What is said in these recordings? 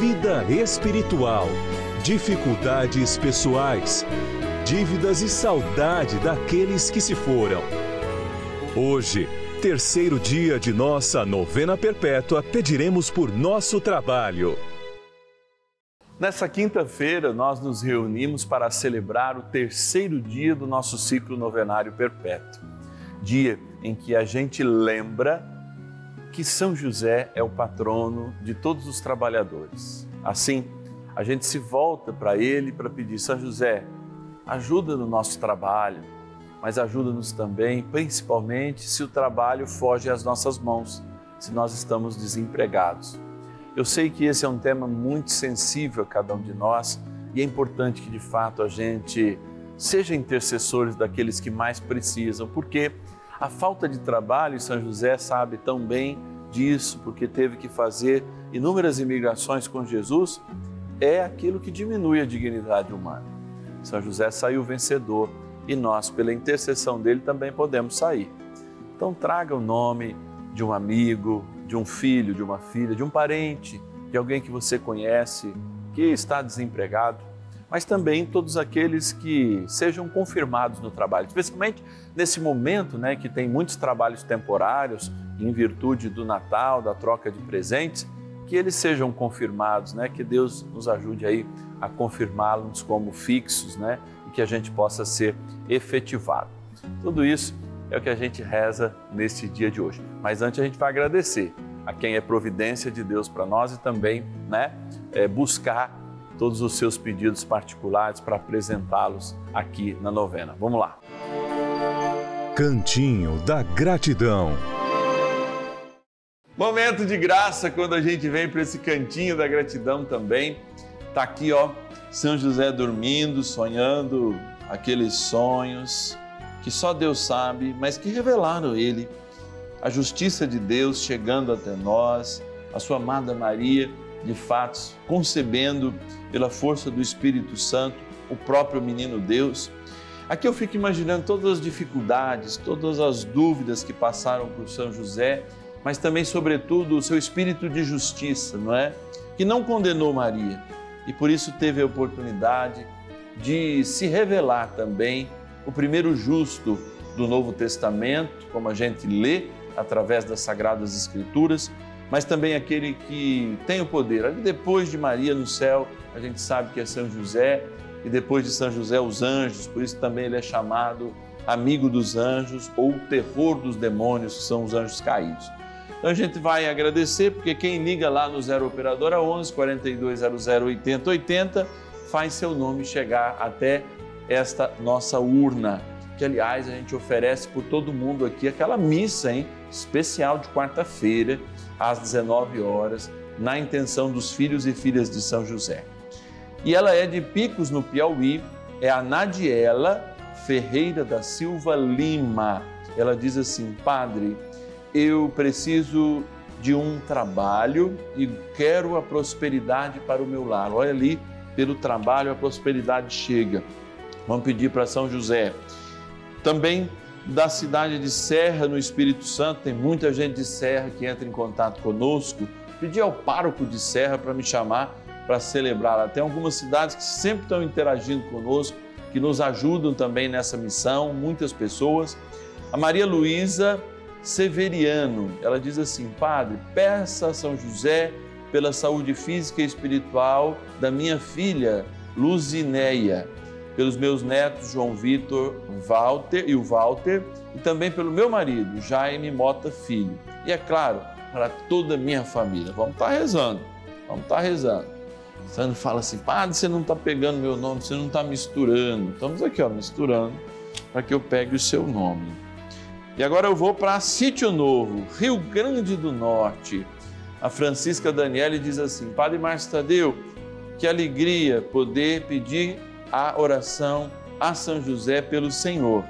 vida espiritual, dificuldades pessoais, dívidas e saudade daqueles que se foram. Hoje, terceiro dia de nossa novena perpétua, pediremos por nosso trabalho. Nessa quinta-feira, nós nos reunimos para celebrar o terceiro dia do nosso ciclo novenário perpétuo. Dia em que a gente lembra que São José é o patrono de todos os trabalhadores. Assim, a gente se volta para ele para pedir: São José, ajuda no nosso trabalho, mas ajuda-nos também, principalmente se o trabalho foge às nossas mãos, se nós estamos desempregados. Eu sei que esse é um tema muito sensível a cada um de nós e é importante que de fato a gente seja intercessores daqueles que mais precisam, porque a falta de trabalho, São José sabe tão bem disso, porque teve que fazer inúmeras imigrações com Jesus, é aquilo que diminui a dignidade humana. São José saiu vencedor e nós, pela intercessão dele, também podemos sair. Então, traga o nome de um amigo, de um filho, de uma filha, de um parente, de alguém que você conhece, que está desempregado, mas também todos aqueles que sejam confirmados no trabalho, especialmente nesse momento, né, que tem muitos trabalhos temporários em virtude do Natal, da troca de presentes, que eles sejam confirmados, né, que Deus nos ajude aí a confirmá-los como fixos, né, e que a gente possa ser efetivado. Tudo isso é o que a gente reza neste dia de hoje. Mas antes a gente vai agradecer a quem é providência de Deus para nós e também, né, é, buscar todos os seus pedidos particulares para apresentá-los aqui na novena. Vamos lá. Cantinho da Gratidão. Momento de graça quando a gente vem para esse cantinho da gratidão também. Tá aqui, ó, São José dormindo, sonhando aqueles sonhos que só Deus sabe, mas que revelaram ele a justiça de Deus chegando até nós, a sua amada Maria, de fato, concebendo pela força do Espírito Santo o próprio menino Deus. Aqui eu fico imaginando todas as dificuldades, todas as dúvidas que passaram por São José, mas também, sobretudo, o seu espírito de justiça, não é? Que não condenou Maria e por isso teve a oportunidade de se revelar também o primeiro justo do Novo Testamento, como a gente lê através das Sagradas Escrituras, mas também aquele que tem o poder. Ali depois de Maria no céu, a gente sabe que é São José, e depois de São José, os anjos, por isso também ele é chamado amigo dos anjos ou terror dos demônios, que são os anjos caídos. Então a gente vai agradecer, porque quem liga lá no Zero Operadora 11 4200 80 80 faz seu nome chegar até esta nossa urna, que aliás a gente oferece por todo mundo aqui aquela missa, hein, especial de quarta-feira, às 19 horas, na intenção dos filhos e filhas de São José. E ela é de Picos, no Piauí, é a Nadiela Ferreira da Silva Lima. Ela diz assim: Padre, eu preciso de um trabalho e quero a prosperidade para o meu lar. Olha ali, pelo trabalho a prosperidade chega. Vamos pedir para São José. Também da cidade de Serra, no Espírito Santo. Tem muita gente de Serra que entra em contato conosco. Pedi ao pároco de Serra para me chamar para celebrar. Tem algumas cidades que sempre estão interagindo conosco, que nos ajudam também nessa missão, muitas pessoas. A Maria Luísa Severiano, ela diz assim: Padre, peça a São José pela saúde física e espiritual da minha filha Luzineia pelos meus netos João Vitor, Walter e o Walter, e também pelo meu marido, Jaime Mota Filho. E é claro, para toda a minha família. Vamos estar tá rezando, vamos estar tá rezando. Não fala assim, padre, você não está pegando meu nome, você não está misturando. Estamos aqui, ó, misturando, para que eu pegue o seu nome. E agora eu vou para Sítio Novo, Rio Grande do Norte. A Francisca Daniele diz assim: Padre Márcio Tadeu, que alegria poder pedir a oração a São José pelo Senhor.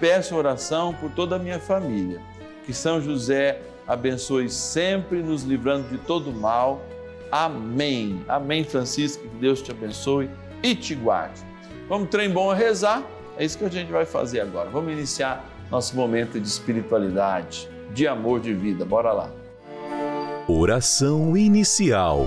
Peço oração por toda a minha família. Que São José abençoe sempre, nos livrando de todo mal. Amém. Amém, Francisco. Que Deus te abençoe e te guarde. Vamos, trem bom a rezar? É isso que a gente vai fazer agora. Vamos iniciar nosso momento de espiritualidade, de amor de vida. Bora lá. Oração inicial.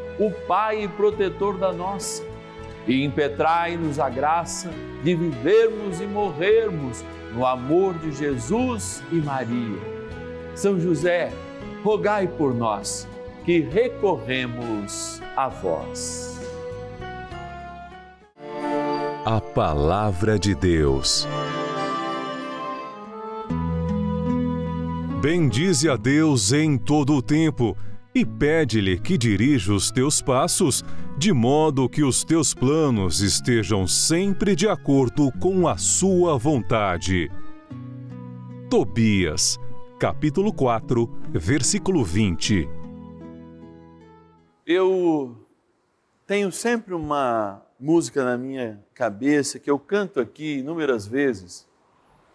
o Pai protetor da nossa, e impetrai-nos a graça de vivermos e morrermos no amor de Jesus e Maria. São José, rogai por nós que recorremos a vós. A Palavra de Deus. Bendize a Deus em todo o tempo e pede-lhe que dirija os teus passos, de modo que os teus planos estejam sempre de acordo com a sua vontade. Tobias, capítulo 4, versículo 20. Eu tenho sempre uma música na minha cabeça que eu canto aqui inúmeras vezes.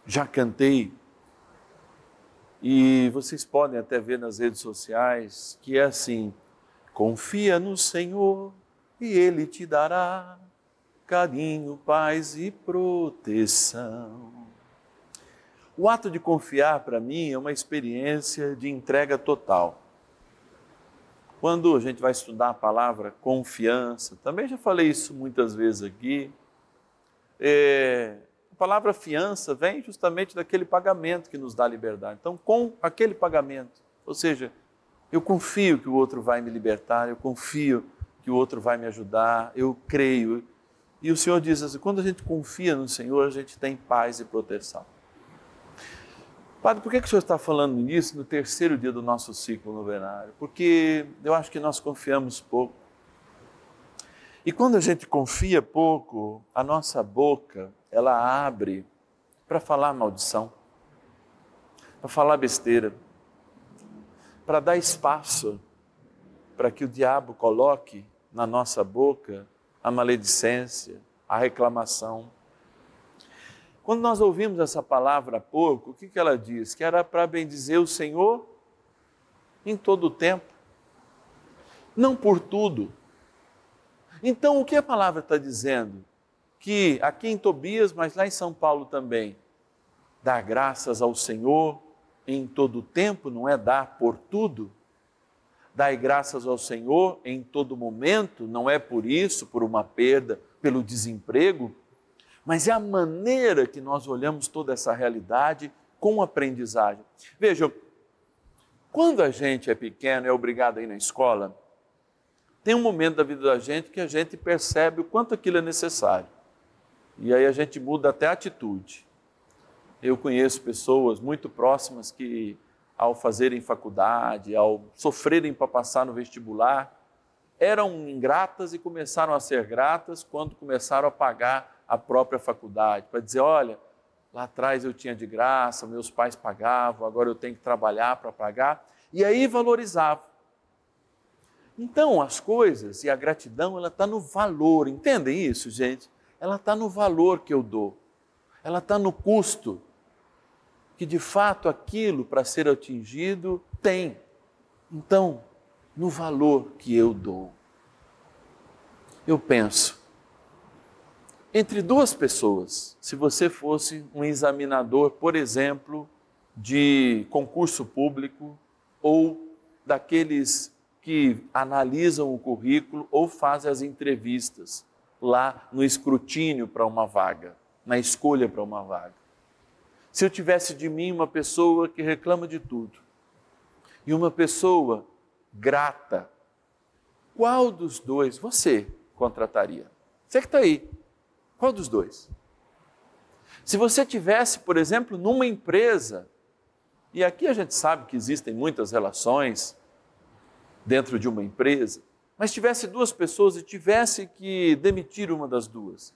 Já cantei e vocês podem até ver nas redes sociais que é assim: confia no Senhor e Ele te dará carinho, paz e proteção. O ato de confiar para mim é uma experiência de entrega total. Quando a gente vai estudar a palavra confiança, também já falei isso muitas vezes aqui, é, a palavra fiança vem justamente daquele pagamento que nos dá liberdade. Então, com aquele pagamento, ou seja, eu confio que o outro vai me libertar, eu confio que o outro vai me ajudar, eu creio. E o Senhor diz assim: quando a gente confia no Senhor, a gente tem paz e proteção. Padre, por que, que o senhor está falando nisso no terceiro dia do nosso ciclo novenário? Porque eu acho que nós confiamos pouco. E quando a gente confia pouco, a nossa boca, ela abre para falar maldição, para falar besteira, para dar espaço para que o diabo coloque na nossa boca a maledicência, a reclamação. Quando nós ouvimos essa palavra há pouco, o que, que ela diz? Que era para bendizer o Senhor em todo o tempo, não por tudo. Então, o que a palavra está dizendo? Que aqui em Tobias, mas lá em São Paulo também, dar graças ao Senhor em todo o tempo, não é dar por tudo. Dai graças ao Senhor em todo momento, não é por isso, por uma perda, pelo desemprego, mas é a maneira que nós olhamos toda essa realidade com aprendizagem. Vejam, quando a gente é pequeno, é obrigado a ir na escola, tem um momento da vida da gente que a gente percebe o quanto aquilo é necessário. E aí a gente muda até a atitude. Eu conheço pessoas muito próximas que, ao fazerem faculdade, ao sofrerem para passar no vestibular, eram ingratas e começaram a ser gratas quando começaram a pagar a própria faculdade, para dizer: olha, lá atrás eu tinha de graça, meus pais pagavam, agora eu tenho que trabalhar para pagar. E aí valorizava. Então, as coisas e a gratidão, ela está no valor, entendem isso, gente? Ela está no valor que eu dou, ela está no custo que de fato aquilo para ser atingido tem. Então, no valor que eu dou. Eu penso, entre duas pessoas, se você fosse um examinador, por exemplo, de concurso público ou daqueles que analisam o currículo ou fazem as entrevistas lá no escrutínio para uma vaga, na escolha para uma vaga. Se eu tivesse de mim uma pessoa que reclama de tudo e uma pessoa grata, qual dos dois você contrataria? Você que está aí, qual dos dois? Se você tivesse, por exemplo, numa empresa, e aqui a gente sabe que existem muitas relações dentro de uma empresa, mas tivesse duas pessoas e tivesse que demitir uma das duas,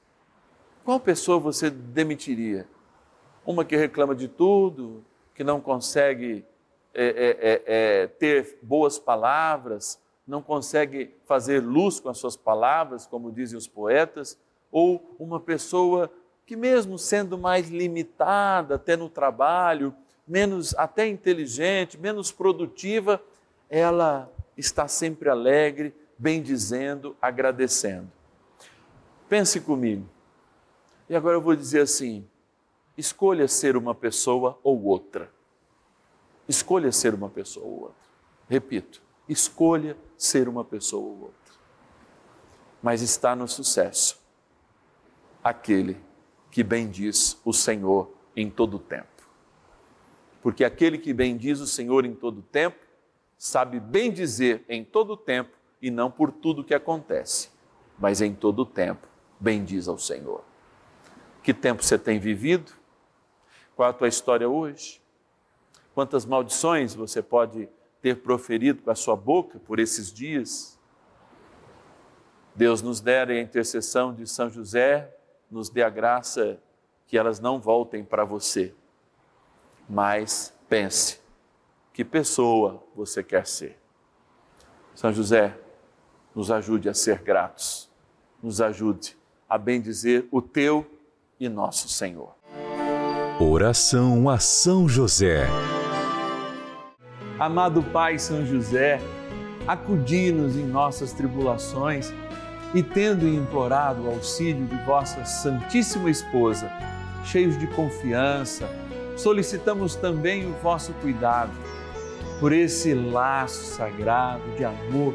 qual pessoa você demitiria? Uma que reclama de tudo, que não consegue é, é, é, é, ter boas palavras, não consegue fazer luz com as suas palavras, como dizem os poetas, ou uma pessoa que, mesmo sendo mais limitada até no trabalho, menos até inteligente, menos produtiva, ela está sempre alegre, bendizendo, agradecendo. Pense comigo. E agora eu vou dizer assim: Escolha ser uma pessoa ou outra. Escolha ser uma pessoa ou outra. Repito, escolha ser uma pessoa ou outra. Mas está no sucesso aquele que bendiz o Senhor em todo o tempo. Porque aquele que bendiz o Senhor em todo o tempo, sabe bem dizer em todo o tempo e não por tudo que acontece, mas em todo o tempo bendiz ao Senhor. Que tempo você tem vivido? Qual a tua história hoje? Quantas maldições você pode ter proferido com a sua boca por esses dias? Deus nos dera a intercessão de São José, nos dê a graça que elas não voltem para você. Mas pense, que pessoa você quer ser? São José, nos ajude a ser gratos, nos ajude a bendizer o teu e nosso Senhor. Oração a São José. Amado Pai São José, acudi-nos em nossas tribulações e, tendo implorado o auxílio de vossa Santíssima Esposa, cheios de confiança, solicitamos também o vosso cuidado por esse laço sagrado de amor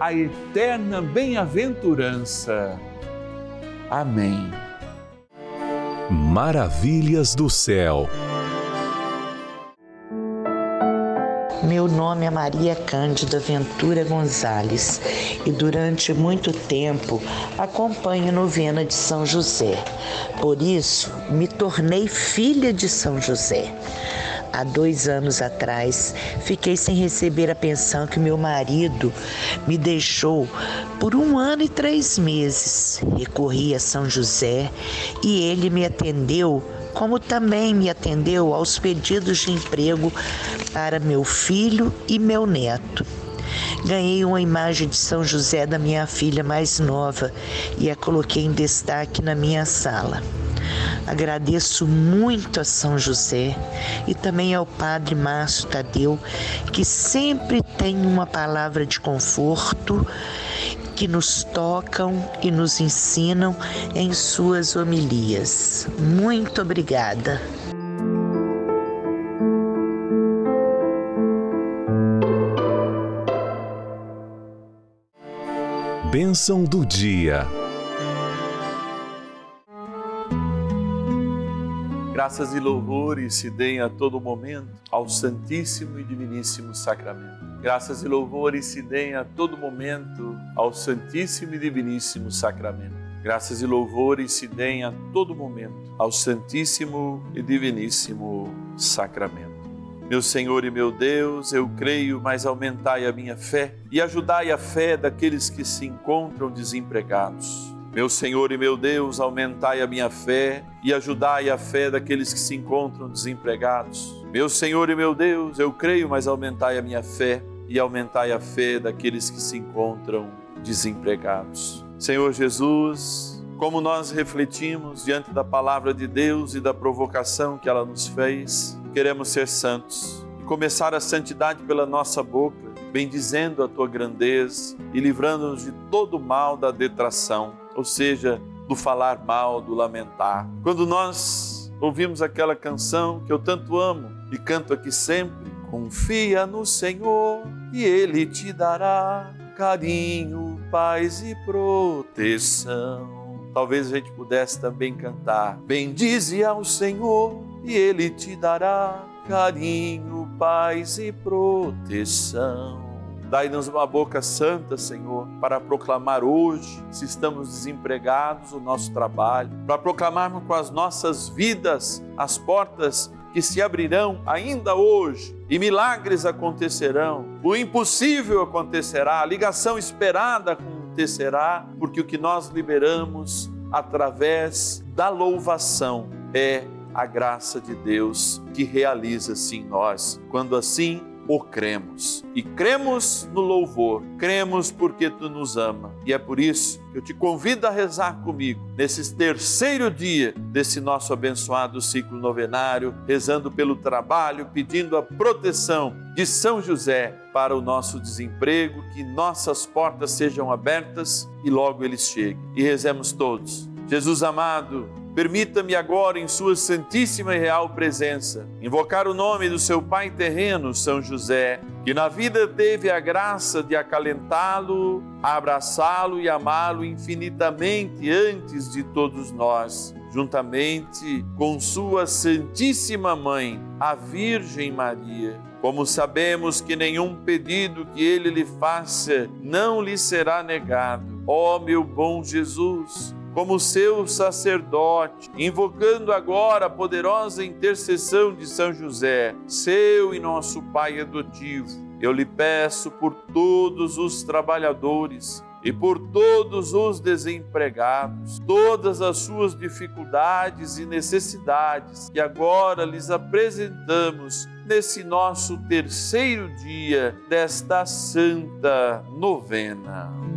a eterna bem-aventurança. Amém. Maravilhas do céu. Meu nome é Maria Cândida Ventura Gonzales e durante muito tempo acompanho a novena de São José. Por isso, me tornei filha de São José há dois anos atrás, fiquei sem receber a pensão que meu marido me deixou por um ano e três meses. Recorri a São José e ele me atendeu como também me atendeu aos pedidos de emprego para meu filho e meu neto. Ganhei uma imagem de São José da minha filha mais nova e a coloquei em destaque na minha sala. Agradeço muito a São José e também ao Padre Márcio Tadeu, que sempre tem uma palavra de conforto que nos tocam e nos ensinam em suas homilias. Muito obrigada. Bênção do dia. Graças e louvores se deem a todo momento ao Santíssimo e Diviníssimo Sacramento. Graças e louvores se deem a todo momento ao Santíssimo e Diviníssimo Sacramento. Graças e louvores se deem a todo momento ao Santíssimo e Diviníssimo Sacramento. Meu Senhor e meu Deus, eu creio, mas aumentai a minha fé e ajudai a fé daqueles que se encontram desempregados meu Senhor e meu Deus, aumentai a minha fé e ajudai a fé daqueles que se encontram desempregados. Meu Senhor e meu Deus, eu creio, mas aumentai a minha fé e aumentai a fé daqueles que se encontram desempregados. Senhor Jesus, como nós refletimos diante da palavra de Deus e da provocação que ela nos fez, queremos ser santos e começar a santidade pela nossa boca, bendizendo a tua grandeza e livrando-nos de todo mal da detração ou seja, do falar mal, do lamentar. Quando nós ouvimos aquela canção que eu tanto amo e canto aqui sempre, confia no Senhor e Ele te dará carinho, paz e proteção. Talvez a gente pudesse também cantar: Bendize ao Senhor e Ele te dará carinho, paz e proteção. Dai-nos uma boca santa, Senhor, para proclamar hoje, se estamos desempregados, o nosso trabalho, para proclamarmos com as nossas vidas as portas que se abrirão ainda hoje e milagres acontecerão, o impossível acontecerá, a ligação esperada acontecerá, porque o que nós liberamos através da louvação é a graça de Deus que realiza-se em nós. Quando assim o cremos. E cremos no louvor, cremos porque tu nos ama. E é por isso que eu te convido a rezar comigo nesse terceiro dia desse nosso abençoado ciclo novenário, rezando pelo trabalho, pedindo a proteção de São José para o nosso desemprego, que nossas portas sejam abertas e logo eles cheguem. E rezemos todos. Jesus amado, Permita-me agora, em Sua Santíssima e Real Presença, invocar o nome do seu Pai terreno, São José, que na vida teve a graça de acalentá-lo, abraçá-lo e amá-lo infinitamente antes de todos nós, juntamente com Sua Santíssima Mãe, a Virgem Maria. Como sabemos que nenhum pedido que ele lhe faça não lhe será negado Ó meu bom Jesus, como seu sacerdote, invocando agora a poderosa intercessão de São José, seu e nosso Pai adotivo, eu lhe peço por todos os trabalhadores e por todos os desempregados, todas as suas dificuldades e necessidades que agora lhes apresentamos nesse nosso terceiro dia desta santa novena.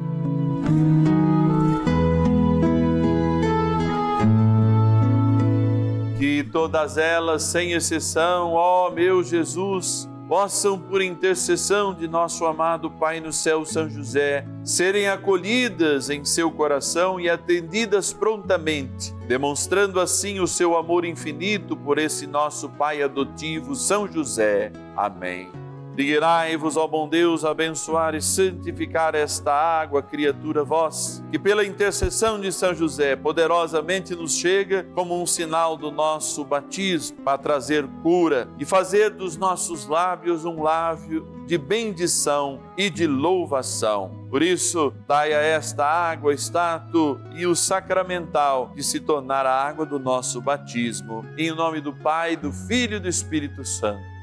Que todas elas, sem exceção, ó meu Jesus, possam, por intercessão de nosso amado Pai no céu, São José, serem acolhidas em seu coração e atendidas prontamente, demonstrando assim o seu amor infinito por esse nosso Pai adotivo, São José. Amém. Digrai-vos, ó bom Deus, abençoar e santificar esta água, criatura vós, que pela intercessão de São José poderosamente nos chega como um sinal do nosso batismo, para trazer cura e fazer dos nossos lábios um lábio de bendição e de louvação. Por isso, dai a esta água, status e o sacramental de se tornar a água do nosso batismo. Em nome do Pai, do Filho e do Espírito Santo.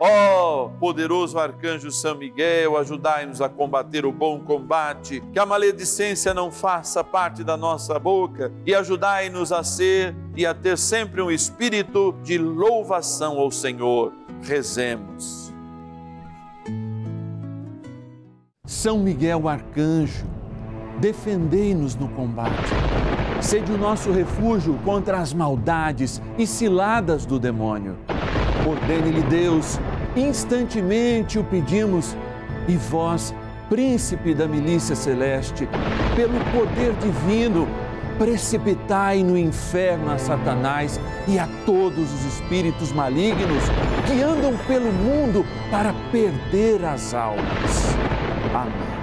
Ó oh, poderoso arcanjo São Miguel, ajudai-nos a combater o bom combate, que a maledicência não faça parte da nossa boca e ajudai-nos a ser e a ter sempre um espírito de louvação ao Senhor. Rezemos. São Miguel arcanjo, defendei-nos no combate. Sede o nosso refúgio contra as maldades e ciladas do demônio. Ordene-lhe Deus, instantemente o pedimos, e vós, príncipe da milícia celeste, pelo poder divino, precipitai no inferno a Satanás e a todos os espíritos malignos que andam pelo mundo para perder as almas. Amém.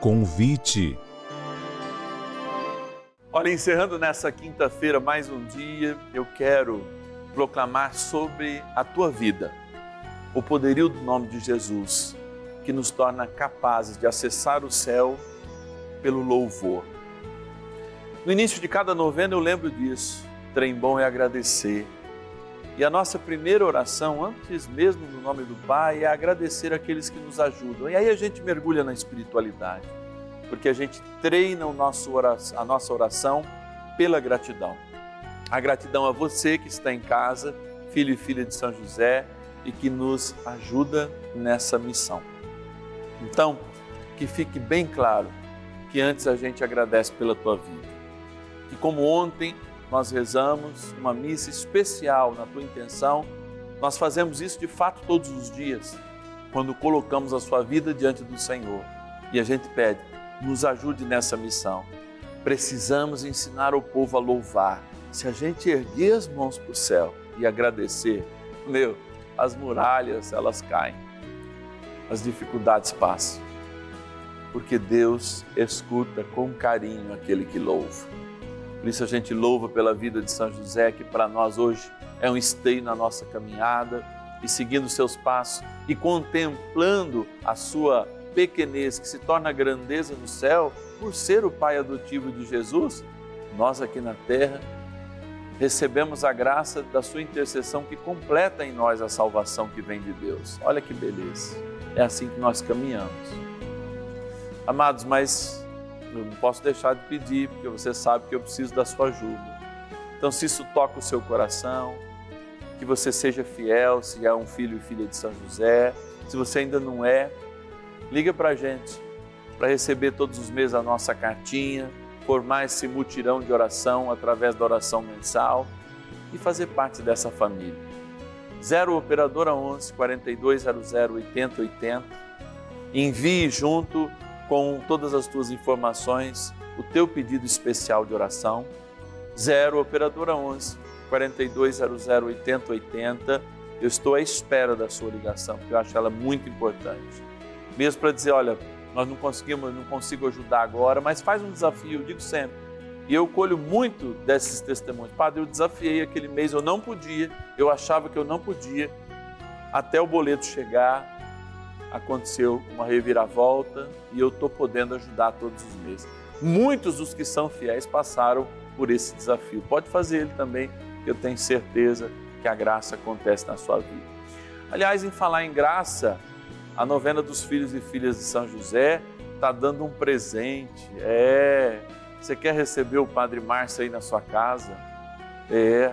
Convite. Olha, encerrando nessa quinta-feira mais um dia, eu quero proclamar sobre a tua vida o poderio do nome de Jesus, que nos torna capazes de acessar o céu pelo louvor. No início de cada novena eu lembro disso. Trem bom é agradecer. E a nossa primeira oração, antes mesmo do nome do Pai, é agradecer aqueles que nos ajudam. E aí a gente mergulha na espiritualidade porque a gente treina nosso oração, a nossa oração pela gratidão. A gratidão a você que está em casa, filho e filha de São José e que nos ajuda nessa missão. Então, que fique bem claro que antes a gente agradece pela tua vida. Que como ontem nós rezamos uma missa especial na tua intenção, nós fazemos isso de fato todos os dias, quando colocamos a sua vida diante do Senhor. E a gente pede nos ajude nessa missão. Precisamos ensinar o povo a louvar. Se a gente erguer as mãos para o céu e agradecer, meu, as muralhas elas caem, as dificuldades passam, porque Deus escuta com carinho aquele que louva. Por isso a gente louva pela vida de São José, que para nós hoje é um esteio na nossa caminhada e seguindo seus passos e contemplando a sua pequenez que se torna grandeza no céu por ser o pai adotivo de Jesus, nós aqui na terra recebemos a graça da sua intercessão que completa em nós a salvação que vem de Deus. Olha que beleza. É assim que nós caminhamos. Amados, mas eu não posso deixar de pedir, porque você sabe que eu preciso da sua ajuda. Então, se isso toca o seu coração, que você seja fiel, se é um filho e filha de São José, se você ainda não é, liga para a gente para receber todos os meses a nossa cartinha, formar esse mutirão de oração através da oração mensal e fazer parte dessa família. 0 Operadora 11 4200 8080. Envie junto com todas as tuas informações o teu pedido especial de oração. 0 Operadora 11 4200 8080. Eu estou à espera da sua ligação, porque eu acho ela muito importante mesmo para dizer, olha, nós não conseguimos, não consigo ajudar agora, mas faz um desafio, eu digo sempre. E eu colho muito desses testemunhos. Padre, eu desafiei aquele mês, eu não podia, eu achava que eu não podia, até o boleto chegar, aconteceu uma reviravolta e eu estou podendo ajudar todos os meses. Muitos dos que são fiéis passaram por esse desafio. Pode fazer ele também, eu tenho certeza que a graça acontece na sua vida. Aliás, em falar em graça, a novena dos filhos e filhas de São José está dando um presente. É. Você quer receber o Padre Márcio aí na sua casa? É.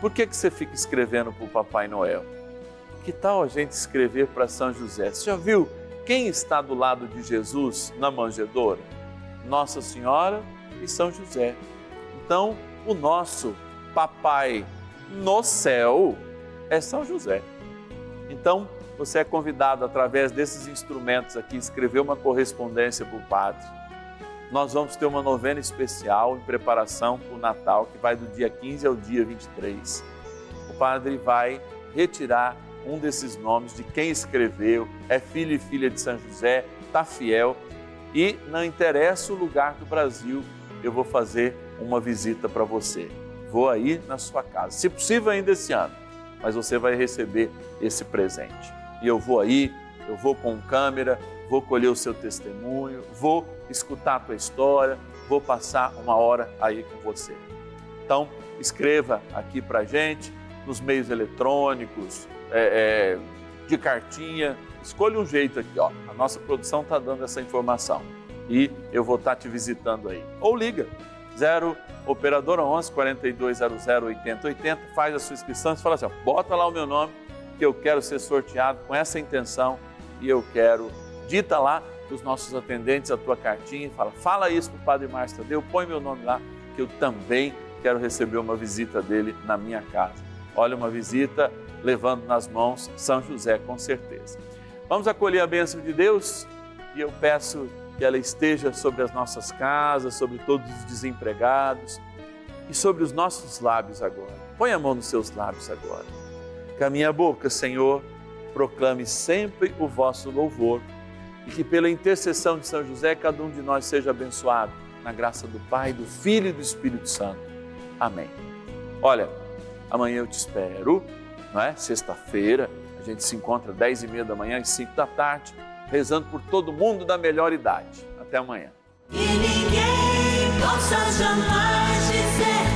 Por que, que você fica escrevendo para o Papai Noel? Que tal a gente escrever para São José? Você já viu quem está do lado de Jesus na manjedoura? Nossa Senhora e São José. Então, o nosso papai no céu é São José. Então, você é convidado através desses instrumentos aqui escrever uma correspondência para o padre. Nós vamos ter uma novena especial em preparação para o Natal, que vai do dia 15 ao dia 23. O padre vai retirar um desses nomes de quem escreveu, é filho e filha de São José, está fiel e não interessa o lugar do Brasil, eu vou fazer uma visita para você. Vou aí na sua casa, se possível ainda esse ano, mas você vai receber esse presente. E eu vou aí, eu vou com câmera, vou colher o seu testemunho, vou escutar a tua história, vou passar uma hora aí com você. Então, escreva aqui para gente nos meios eletrônicos, é, é, de cartinha, escolha um jeito aqui, ó. A nossa produção está dando essa informação e eu vou estar tá te visitando aí. Ou liga 0 operadora 11 4200 8080, faz a sua inscrição e fala assim, ó, bota lá o meu nome que eu quero ser sorteado com essa intenção e eu quero dita lá os nossos atendentes a tua cartinha e fala, fala isso para o Padre Márcio Tadeu, põe meu nome lá que eu também quero receber uma visita dele na minha casa. Olha, uma visita levando nas mãos São José, com certeza. Vamos acolher a bênção de Deus e eu peço que ela esteja sobre as nossas casas, sobre todos os desempregados e sobre os nossos lábios agora. Põe a mão nos seus lábios agora. Que a minha boca, Senhor, proclame sempre o vosso louvor e que pela intercessão de São José cada um de nós seja abençoado na graça do Pai, do Filho e do Espírito Santo. Amém. Olha, amanhã eu te espero, não é? Sexta-feira, a gente se encontra às 10 e meia da manhã e 5 da tarde, rezando por todo mundo da melhor idade. Até amanhã. E ninguém possa jamais